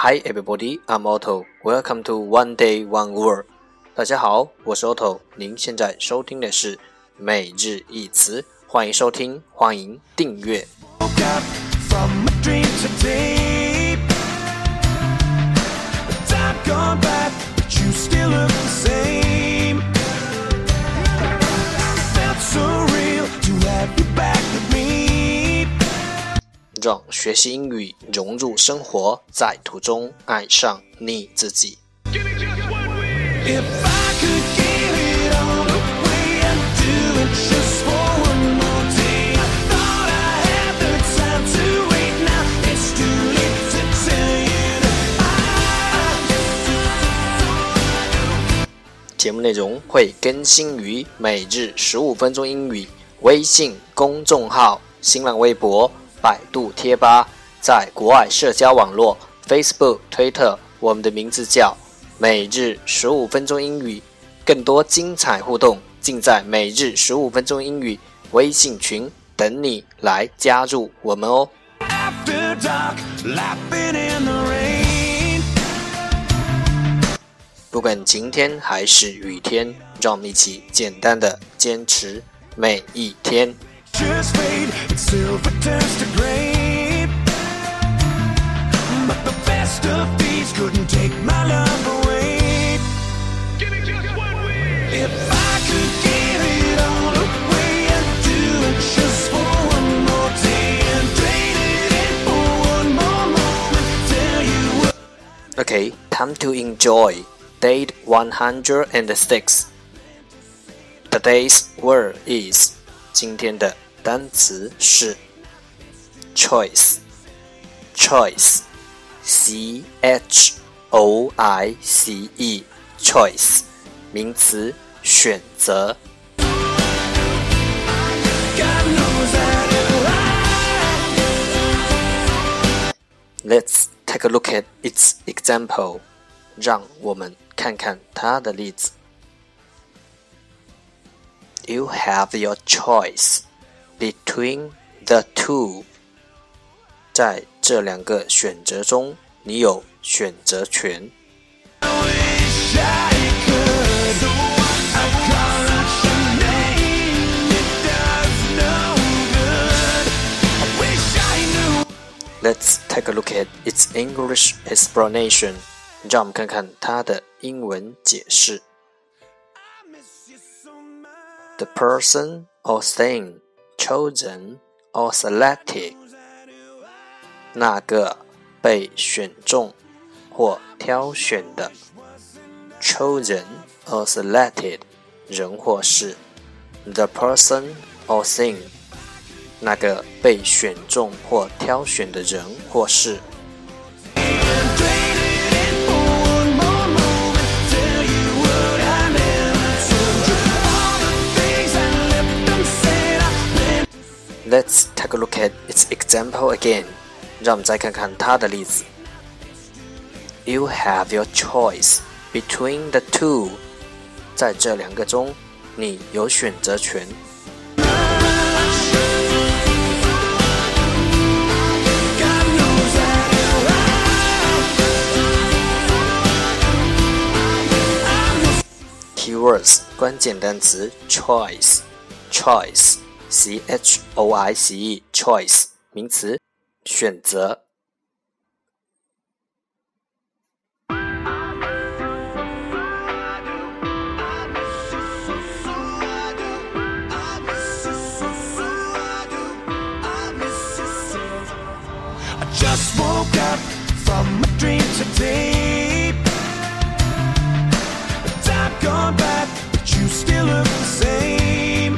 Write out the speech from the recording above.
Hi everybody, I'm Otto. Welcome to One Day One Word. 大家好，我是 Otto。您现在收听的是每日一词，欢迎收听，欢迎订阅。让学习英语融入生活，在途中爱上你自己。节目内容会更新于每日十五分钟英语微信公众号、新浪微博。百度贴吧，在国外社交网络 Facebook、Twitter，我们的名字叫每日十五分钟英语，更多精彩互动尽在每日十五分钟英语微信群，等你来加入我们哦。不管晴天还是雨天，让我们一起简单的坚持每一天。Just fade and silver turns to gray. But the best of these couldn't take my love away. Give me just one wish. If I could give it all away and do it just for one more day and trade it in for one more moment, tell you what. Okay, time to enjoy. Date 106. Today's word is 今天的单词是 choice，choice，c h o i c e，choice，名词，选择。Let's take a look at its example，让我们看看它的例子。 You have your choice。Between the two，在这两个选择中，你有选择权。Let's take a look at its English explanation。让我们看看它的英文解释。 The person or thing chosen or selected，那个被选中或挑选的，chosen or selected，人或事，the person or thing，那个被选中或挑选的人或事。Let's take a look at its example again. 让我们再看看它的例子。You have your choice between the two. 在这两个中，你有选择权。Keywords 关键单词 choice choice c h o i c e choice 名词，选择。just woke up from a dream today. Time gone by, but you still look the same.